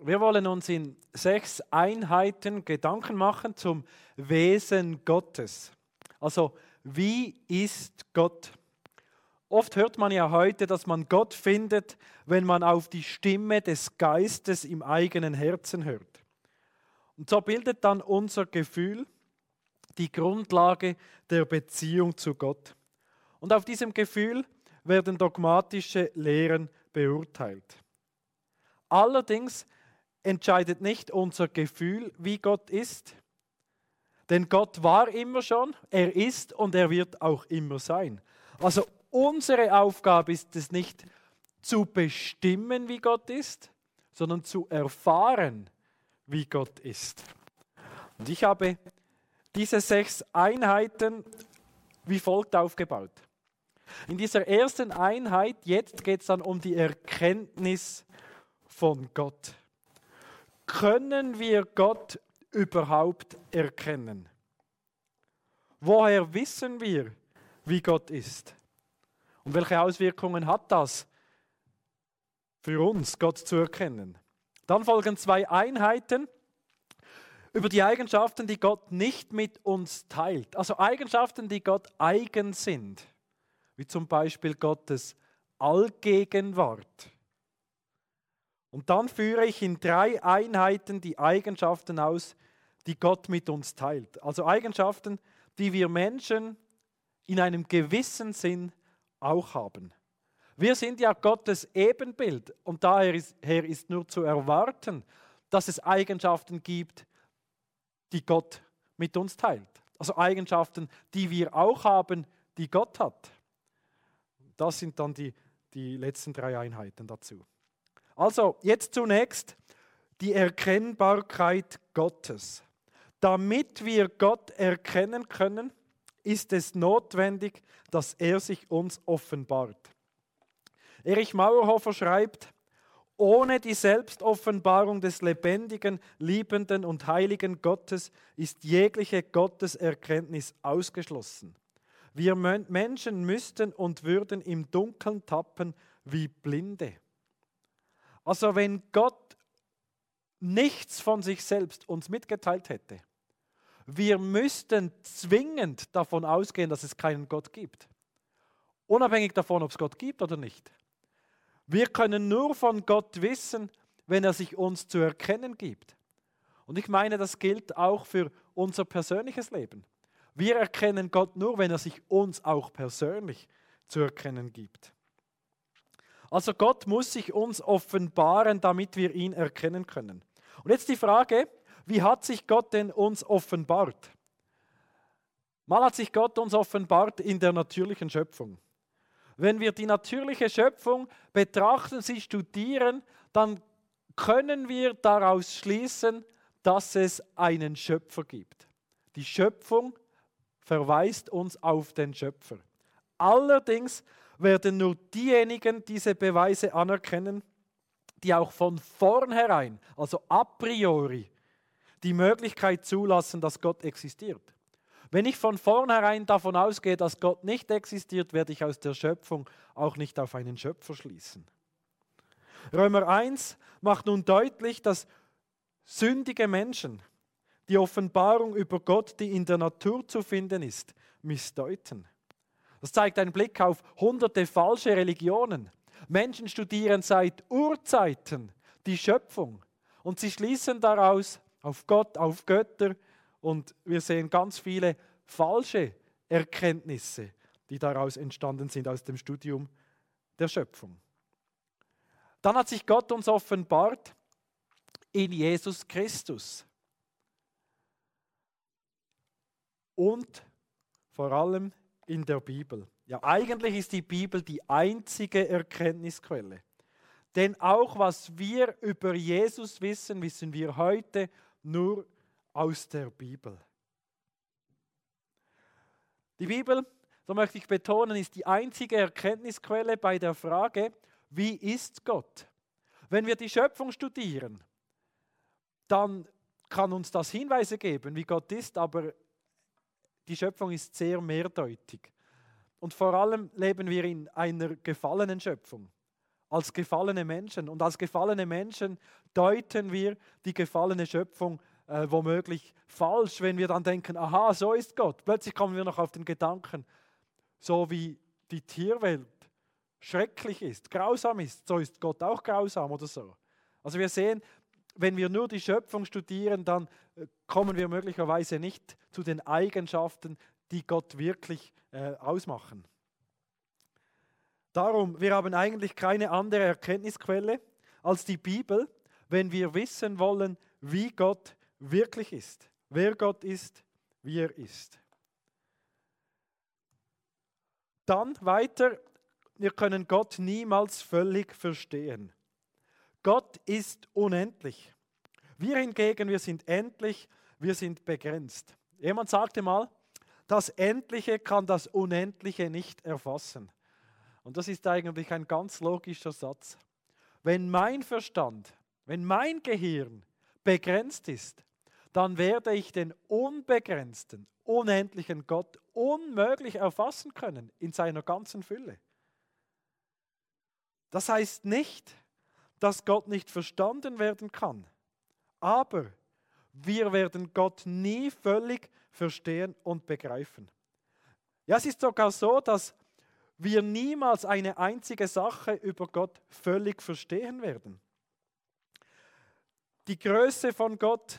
Wir wollen uns in sechs Einheiten Gedanken machen zum Wesen Gottes. Also, wie ist Gott? Oft hört man ja heute, dass man Gott findet, wenn man auf die Stimme des Geistes im eigenen Herzen hört. Und so bildet dann unser Gefühl die Grundlage der Beziehung zu Gott. Und auf diesem Gefühl werden dogmatische Lehren beurteilt. Allerdings entscheidet nicht unser Gefühl, wie Gott ist. Denn Gott war immer schon, er ist und er wird auch immer sein. Also unsere Aufgabe ist es nicht zu bestimmen, wie Gott ist, sondern zu erfahren, wie Gott ist. Und ich habe diese sechs Einheiten wie folgt aufgebaut. In dieser ersten Einheit, jetzt geht es dann um die Erkenntnis von Gott können wir Gott überhaupt erkennen? Woher wissen wir, wie Gott ist? Und welche Auswirkungen hat das für uns, Gott zu erkennen? Dann folgen zwei Einheiten über die Eigenschaften, die Gott nicht mit uns teilt. Also Eigenschaften, die Gott eigen sind, wie zum Beispiel Gottes Allgegenwart und dann führe ich in drei Einheiten die Eigenschaften aus, die Gott mit uns teilt. Also Eigenschaften, die wir Menschen in einem gewissen Sinn auch haben. Wir sind ja Gottes Ebenbild und daher ist, ist nur zu erwarten, dass es Eigenschaften gibt, die Gott mit uns teilt. Also Eigenschaften, die wir auch haben, die Gott hat. Das sind dann die, die letzten drei Einheiten dazu. Also jetzt zunächst die Erkennbarkeit Gottes. Damit wir Gott erkennen können, ist es notwendig, dass er sich uns offenbart. Erich Mauerhofer schreibt, ohne die Selbstoffenbarung des lebendigen, liebenden und heiligen Gottes ist jegliche Gotteserkenntnis ausgeschlossen. Wir Menschen müssten und würden im Dunkeln tappen wie Blinde. Also wenn Gott nichts von sich selbst uns mitgeteilt hätte, wir müssten zwingend davon ausgehen, dass es keinen Gott gibt. Unabhängig davon, ob es Gott gibt oder nicht. Wir können nur von Gott wissen, wenn er sich uns zu erkennen gibt. Und ich meine, das gilt auch für unser persönliches Leben. Wir erkennen Gott nur, wenn er sich uns auch persönlich zu erkennen gibt. Also Gott muss sich uns offenbaren, damit wir ihn erkennen können. Und jetzt die Frage, wie hat sich Gott denn uns offenbart? Mal hat sich Gott uns offenbart in der natürlichen Schöpfung. Wenn wir die natürliche Schöpfung betrachten, sie studieren, dann können wir daraus schließen, dass es einen Schöpfer gibt. Die Schöpfung verweist uns auf den Schöpfer. Allerdings werden nur diejenigen diese Beweise anerkennen, die auch von vornherein, also a priori, die Möglichkeit zulassen, dass Gott existiert. Wenn ich von vornherein davon ausgehe, dass Gott nicht existiert, werde ich aus der Schöpfung auch nicht auf einen Schöpfer schließen. Römer 1 macht nun deutlich, dass sündige Menschen die Offenbarung über Gott, die in der Natur zu finden ist, missdeuten. Das zeigt einen Blick auf hunderte falsche Religionen. Menschen studieren seit Urzeiten die Schöpfung und sie schließen daraus auf Gott, auf Götter und wir sehen ganz viele falsche Erkenntnisse, die daraus entstanden sind aus dem Studium der Schöpfung. Dann hat sich Gott uns offenbart in Jesus Christus. Und vor allem in der Bibel. Ja, eigentlich ist die Bibel die einzige Erkenntnisquelle. Denn auch was wir über Jesus wissen, wissen wir heute nur aus der Bibel. Die Bibel, so möchte ich betonen, ist die einzige Erkenntnisquelle bei der Frage, wie ist Gott? Wenn wir die Schöpfung studieren, dann kann uns das Hinweise geben, wie Gott ist, aber die Schöpfung ist sehr mehrdeutig. Und vor allem leben wir in einer gefallenen Schöpfung. als gefallene Menschen. Und als gefallene Menschen deuten wir die gefallene Schöpfung äh, womöglich falsch, wenn wir dann denken, aha, so ist Gott. Plötzlich kommen wir noch auf den Gedanken, so wie die Tierwelt schrecklich ist, grausam ist, so ist Gott auch grausam oder so. Also wir sehen, wenn wir nur die Schöpfung studieren, dann äh, kommen wir möglicherweise nicht zu den Eigenschaften, die Gott wirklich äh, ausmachen. Darum, wir haben eigentlich keine andere Erkenntnisquelle als die Bibel, wenn wir wissen wollen, wie Gott wirklich ist, wer Gott ist, wie er ist. Dann weiter, wir können Gott niemals völlig verstehen. Gott ist unendlich. Wir hingegen, wir sind endlich, wir sind begrenzt. Jemand sagte mal, das Endliche kann das Unendliche nicht erfassen. Und das ist eigentlich ein ganz logischer Satz. Wenn mein Verstand, wenn mein Gehirn begrenzt ist, dann werde ich den unbegrenzten, unendlichen Gott unmöglich erfassen können in seiner ganzen Fülle. Das heißt nicht, dass Gott nicht verstanden werden kann, aber wir werden Gott nie völlig verstehen und begreifen. Ja, es ist sogar so, dass wir niemals eine einzige Sache über Gott völlig verstehen werden. Die Größe von Gott,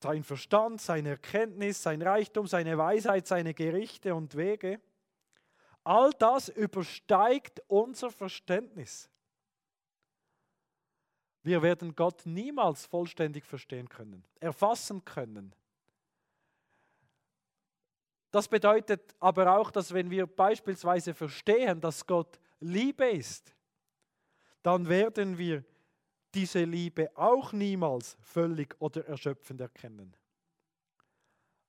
sein Verstand, seine Erkenntnis, sein Reichtum, seine Weisheit, seine Gerichte und Wege, all das übersteigt unser Verständnis. Wir werden Gott niemals vollständig verstehen können, erfassen können. Das bedeutet aber auch, dass wenn wir beispielsweise verstehen, dass Gott Liebe ist, dann werden wir diese Liebe auch niemals völlig oder erschöpfend erkennen.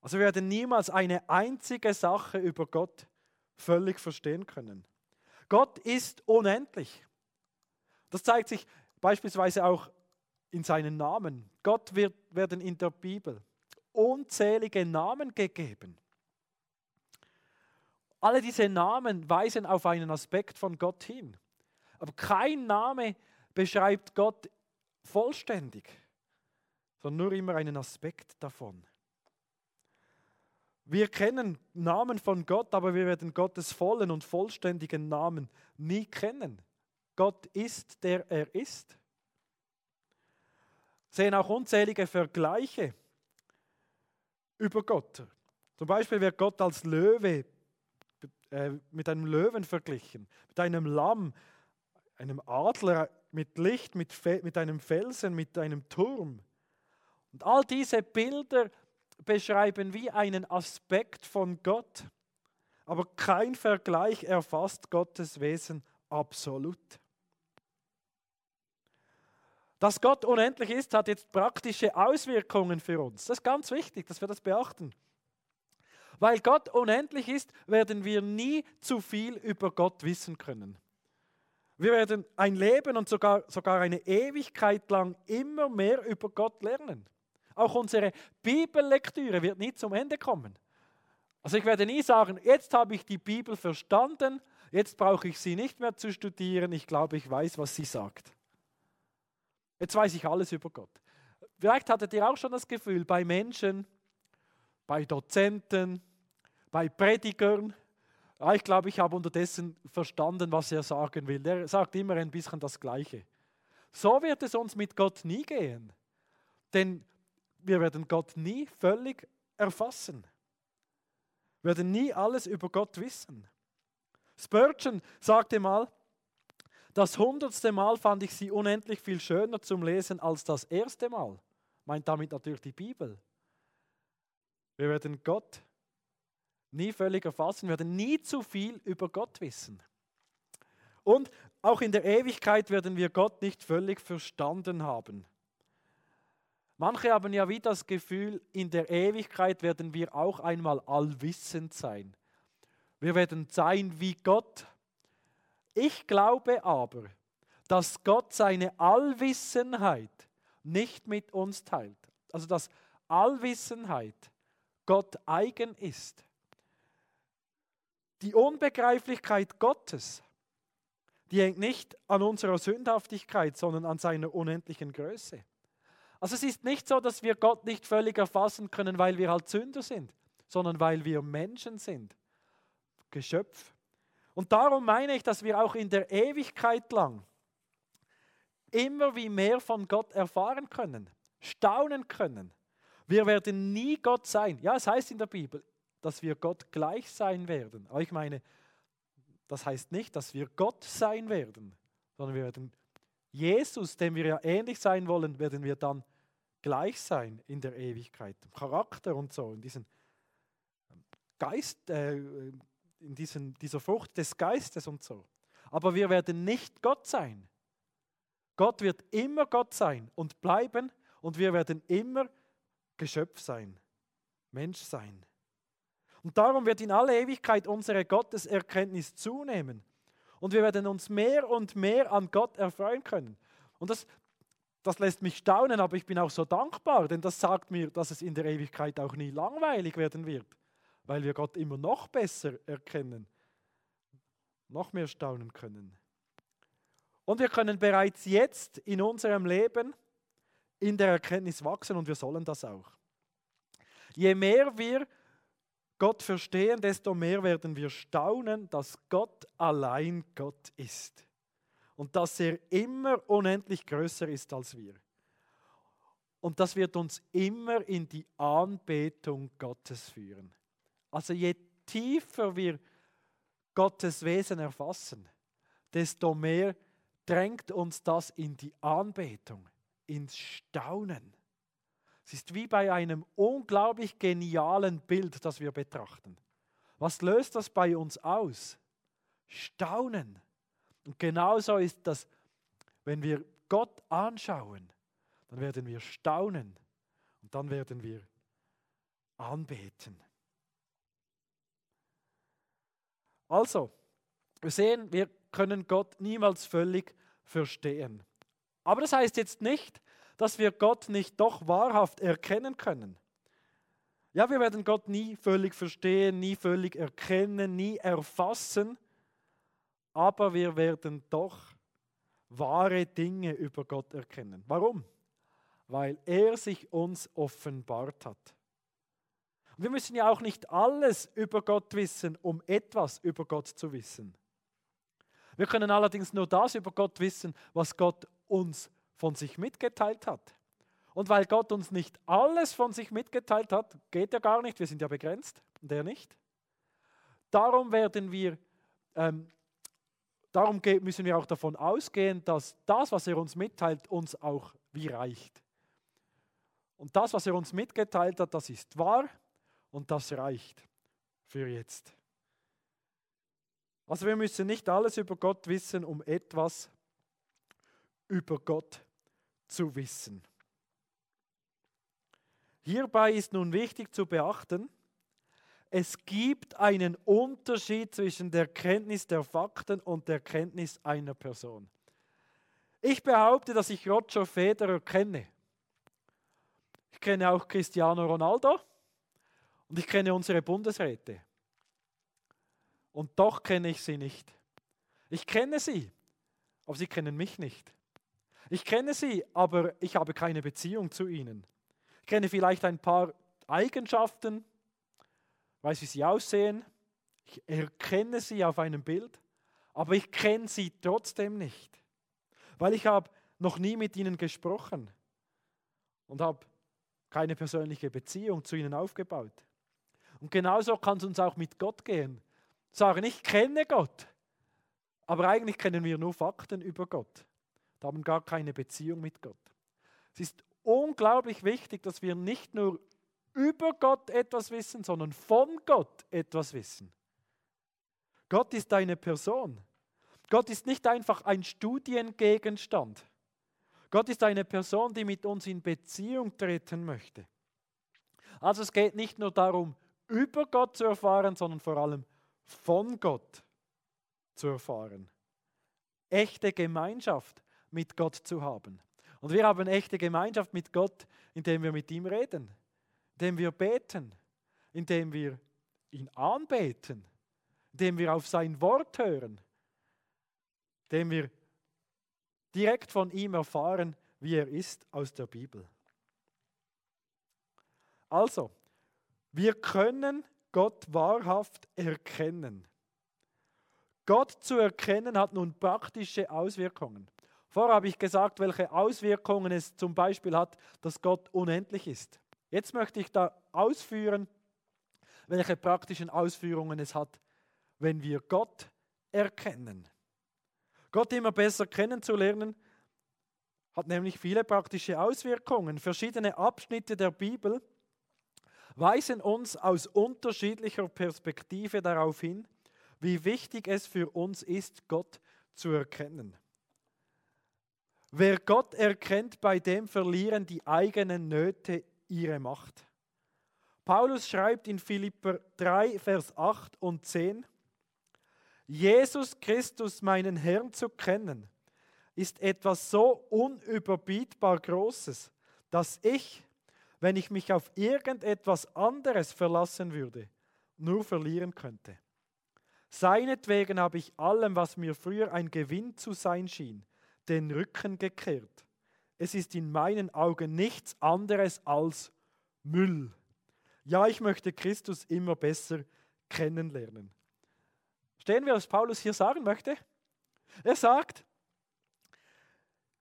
Also wir werden niemals eine einzige Sache über Gott völlig verstehen können. Gott ist unendlich. Das zeigt sich beispielsweise auch in seinen Namen. Gott wird, werden in der Bibel unzählige Namen gegeben. Alle diese Namen weisen auf einen Aspekt von Gott hin. Aber kein Name beschreibt Gott vollständig, sondern nur immer einen Aspekt davon. Wir kennen Namen von Gott, aber wir werden Gottes vollen und vollständigen Namen nie kennen. Gott ist, der er ist. Sehen auch unzählige Vergleiche über Gott. Zum Beispiel wird Gott als Löwe äh, mit einem Löwen verglichen, mit einem Lamm, einem Adler, mit Licht, mit, mit einem Felsen, mit einem Turm. Und all diese Bilder beschreiben wie einen Aspekt von Gott, aber kein Vergleich erfasst Gottes Wesen absolut. Dass Gott unendlich ist, hat jetzt praktische Auswirkungen für uns. Das ist ganz wichtig, dass wir das beachten. Weil Gott unendlich ist, werden wir nie zu viel über Gott wissen können. Wir werden ein Leben und sogar, sogar eine Ewigkeit lang immer mehr über Gott lernen. Auch unsere Bibellektüre wird nie zum Ende kommen. Also ich werde nie sagen, jetzt habe ich die Bibel verstanden, jetzt brauche ich sie nicht mehr zu studieren, ich glaube, ich weiß, was sie sagt. Jetzt weiß ich alles über Gott. Vielleicht hattet ihr auch schon das Gefühl, bei Menschen, bei Dozenten, bei Predigern, ja, ich glaube, ich habe unterdessen verstanden, was er sagen will. Er sagt immer ein bisschen das Gleiche. So wird es uns mit Gott nie gehen. Denn wir werden Gott nie völlig erfassen. Wir werden nie alles über Gott wissen. Spurgeon sagte mal, das hundertste Mal fand ich sie unendlich viel schöner zum Lesen als das erste Mal. Meint damit natürlich die Bibel. Wir werden Gott nie völlig erfassen, werden nie zu viel über Gott wissen. Und auch in der Ewigkeit werden wir Gott nicht völlig verstanden haben. Manche haben ja wie das Gefühl, in der Ewigkeit werden wir auch einmal allwissend sein. Wir werden sein wie Gott. Ich glaube aber, dass Gott seine Allwissenheit nicht mit uns teilt. Also dass Allwissenheit Gott eigen ist. Die Unbegreiflichkeit Gottes die hängt nicht an unserer Sündhaftigkeit, sondern an seiner unendlichen Größe. Also es ist nicht so, dass wir Gott nicht völlig erfassen können, weil wir halt Sünder sind, sondern weil wir Menschen sind, Geschöpf. Und darum meine ich, dass wir auch in der Ewigkeit lang immer wie mehr von Gott erfahren können, staunen können. Wir werden nie Gott sein. Ja, es heißt in der Bibel, dass wir Gott gleich sein werden. Aber ich meine, das heißt nicht, dass wir Gott sein werden, sondern wir werden Jesus, dem wir ja ähnlich sein wollen, werden wir dann gleich sein in der Ewigkeit. Charakter und so, in diesen Geist, äh, in diesen, dieser Frucht des Geistes und so. Aber wir werden nicht Gott sein. Gott wird immer Gott sein und bleiben und wir werden immer Geschöpf sein, Mensch sein. Und darum wird in aller Ewigkeit unsere Gotteserkenntnis zunehmen. Und wir werden uns mehr und mehr an Gott erfreuen können. Und das, das lässt mich staunen, aber ich bin auch so dankbar, denn das sagt mir, dass es in der Ewigkeit auch nie langweilig werden wird, weil wir Gott immer noch besser erkennen, noch mehr staunen können. Und wir können bereits jetzt in unserem Leben in der Erkenntnis wachsen und wir sollen das auch. Je mehr wir Gott verstehen, desto mehr werden wir staunen, dass Gott allein Gott ist und dass er immer unendlich größer ist als wir. Und das wird uns immer in die Anbetung Gottes führen. Also je tiefer wir Gottes Wesen erfassen, desto mehr drängt uns das in die Anbetung, ins Staunen. Es ist wie bei einem unglaublich genialen Bild, das wir betrachten. Was löst das bei uns aus? Staunen. Und genauso ist das, wenn wir Gott anschauen, dann werden wir staunen und dann werden wir anbeten. Also, wir sehen, wir können Gott niemals völlig verstehen. Aber das heißt jetzt nicht, dass wir Gott nicht doch wahrhaft erkennen können. Ja, wir werden Gott nie völlig verstehen, nie völlig erkennen, nie erfassen, aber wir werden doch wahre Dinge über Gott erkennen. Warum? Weil er sich uns offenbart hat. wir müssen ja auch nicht alles über Gott wissen, um etwas über Gott zu wissen. Wir können allerdings nur das über Gott wissen, was Gott uns von sich mitgeteilt hat. Und weil Gott uns nicht alles von sich mitgeteilt hat, geht ja gar nicht, wir sind ja begrenzt und er nicht. Darum werden wir, ähm, darum müssen wir auch davon ausgehen, dass das, was er uns mitteilt, uns auch wie reicht. Und das, was er uns mitgeteilt hat, das ist wahr und das reicht für jetzt. Also wir müssen nicht alles über Gott wissen, um etwas über Gott zu wissen. Hierbei ist nun wichtig zu beachten, es gibt einen Unterschied zwischen der Kenntnis der Fakten und der Kenntnis einer Person. Ich behaupte, dass ich Roger Federer kenne. Ich kenne auch Cristiano Ronaldo und ich kenne unsere Bundesräte. Und doch kenne ich sie nicht. Ich kenne sie, aber sie kennen mich nicht. Ich kenne sie, aber ich habe keine Beziehung zu ihnen. Ich kenne vielleicht ein paar Eigenschaften, weiß, wie sie aussehen. Ich erkenne sie auf einem Bild, aber ich kenne sie trotzdem nicht, weil ich habe noch nie mit ihnen gesprochen und habe keine persönliche Beziehung zu ihnen aufgebaut. Und genauso kann es uns auch mit Gott gehen. Sagen, ich kenne Gott, aber eigentlich kennen wir nur Fakten über Gott haben gar keine Beziehung mit Gott. Es ist unglaublich wichtig, dass wir nicht nur über Gott etwas wissen, sondern von Gott etwas wissen. Gott ist eine Person. Gott ist nicht einfach ein Studiengegenstand. Gott ist eine Person, die mit uns in Beziehung treten möchte. Also es geht nicht nur darum, über Gott zu erfahren, sondern vor allem von Gott zu erfahren. Echte Gemeinschaft mit Gott zu haben. Und wir haben echte Gemeinschaft mit Gott, indem wir mit ihm reden, indem wir beten, indem wir ihn anbeten, indem wir auf sein Wort hören, dem wir direkt von ihm erfahren, wie er ist aus der Bibel. Also, wir können Gott wahrhaft erkennen. Gott zu erkennen hat nun praktische Auswirkungen. Vorher habe ich gesagt, welche Auswirkungen es zum Beispiel hat, dass Gott unendlich ist. Jetzt möchte ich da ausführen, welche praktischen Ausführungen es hat, wenn wir Gott erkennen. Gott immer besser kennenzulernen, hat nämlich viele praktische Auswirkungen. Verschiedene Abschnitte der Bibel weisen uns aus unterschiedlicher Perspektive darauf hin, wie wichtig es für uns ist, Gott zu erkennen. Wer Gott erkennt, bei dem verlieren die eigenen Nöte ihre Macht. Paulus schreibt in Philipper 3, Vers 8 und 10, Jesus Christus, meinen Herrn, zu kennen, ist etwas so unüberbietbar Großes, dass ich, wenn ich mich auf irgendetwas anderes verlassen würde, nur verlieren könnte. Seinetwegen habe ich allem, was mir früher ein Gewinn zu sein schien, den Rücken gekehrt. Es ist in meinen Augen nichts anderes als Müll. Ja, ich möchte Christus immer besser kennenlernen. Stehen wir, was Paulus hier sagen möchte? Er sagt,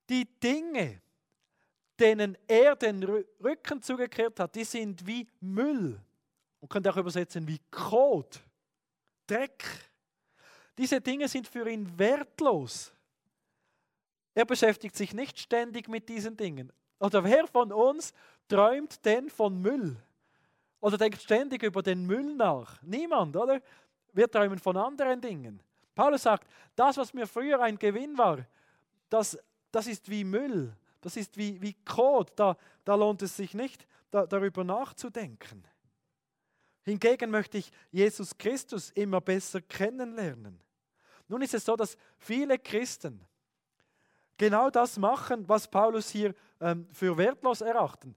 die Dinge, denen er den Rücken zugekehrt hat, die sind wie Müll. Man könnte auch übersetzen wie Kot, Dreck. Diese Dinge sind für ihn wertlos. Er beschäftigt sich nicht ständig mit diesen Dingen. Oder wer von uns träumt denn von Müll? Oder denkt ständig über den Müll nach? Niemand, oder? Wir träumen von anderen Dingen. Paulus sagt, das, was mir früher ein Gewinn war, das, das ist wie Müll, das ist wie, wie Kot, da, da lohnt es sich nicht, da, darüber nachzudenken. Hingegen möchte ich Jesus Christus immer besser kennenlernen. Nun ist es so, dass viele Christen genau das machen, was Paulus hier ähm, für wertlos erachten.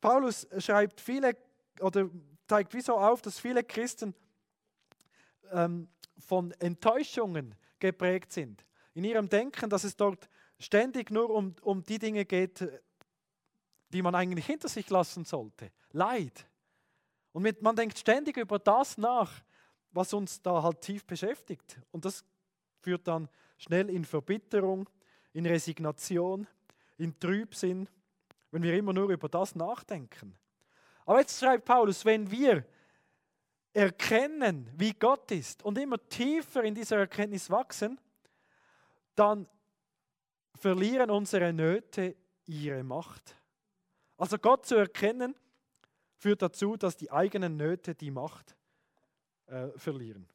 Paulus schreibt viele oder zeigt wieso auf, dass viele Christen ähm, von Enttäuschungen geprägt sind. In ihrem Denken, dass es dort ständig nur um, um die Dinge geht, die man eigentlich hinter sich lassen sollte. Leid. Und mit, man denkt ständig über das nach, was uns da halt tief beschäftigt. Und das führt dann schnell in Verbitterung, in Resignation, in Trübsinn, wenn wir immer nur über das nachdenken. Aber jetzt schreibt Paulus, wenn wir erkennen, wie Gott ist und immer tiefer in dieser Erkenntnis wachsen, dann verlieren unsere Nöte ihre Macht. Also Gott zu erkennen, führt dazu, dass die eigenen Nöte die Macht äh, verlieren.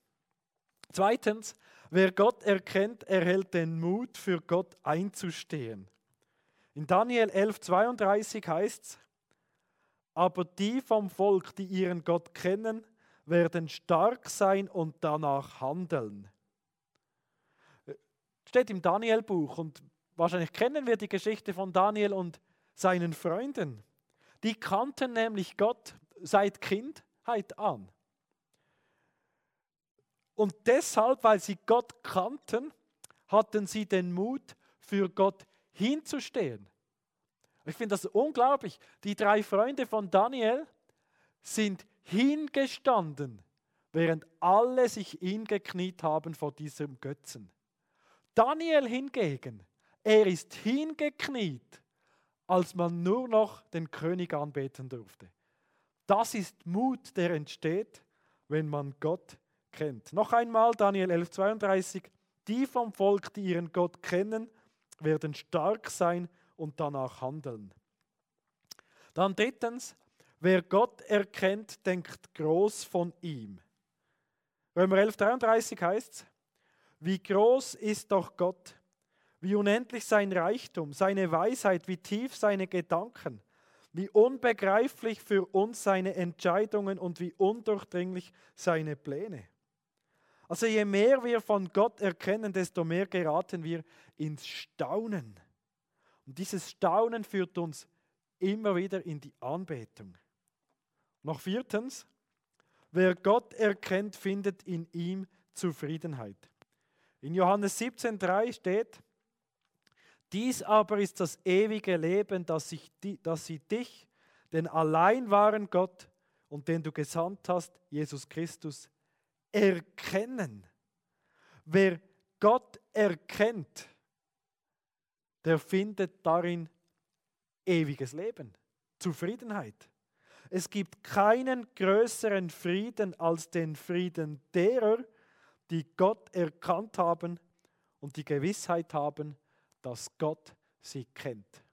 Zweitens, wer Gott erkennt, erhält den Mut, für Gott einzustehen. In Daniel 11:32 heißt es, aber die vom Volk, die ihren Gott kennen, werden stark sein und danach handeln. Steht im Daniel-Buch und wahrscheinlich kennen wir die Geschichte von Daniel und seinen Freunden. Die kannten nämlich Gott seit Kindheit an. Und deshalb, weil sie Gott kannten, hatten sie den Mut, für Gott hinzustehen. Ich finde das unglaublich. Die drei Freunde von Daniel sind hingestanden, während alle sich hingekniet haben vor diesem Götzen. Daniel hingegen, er ist hingekniet, als man nur noch den König anbeten durfte. Das ist Mut, der entsteht, wenn man Gott kennt. Noch einmal Daniel 11:32, die vom Volk, die ihren Gott kennen, werden stark sein und danach handeln. Dann drittens, wer Gott erkennt, denkt groß von ihm. Römer 11:33 heißt es, wie groß ist doch Gott, wie unendlich sein Reichtum, seine Weisheit, wie tief seine Gedanken, wie unbegreiflich für uns seine Entscheidungen und wie undurchdringlich seine Pläne. Also je mehr wir von Gott erkennen, desto mehr geraten wir ins Staunen. Und dieses Staunen führt uns immer wieder in die Anbetung. Noch viertens, wer Gott erkennt, findet in ihm Zufriedenheit. In Johannes 17,3 steht, dies aber ist das ewige Leben, dass, ich, dass sie dich, den allein wahren Gott und den du gesandt hast, Jesus Christus, erkennen. Wer Gott erkennt, der findet darin ewiges Leben, Zufriedenheit. Es gibt keinen größeren Frieden als den Frieden derer, die Gott erkannt haben und die Gewissheit haben, dass Gott sie kennt.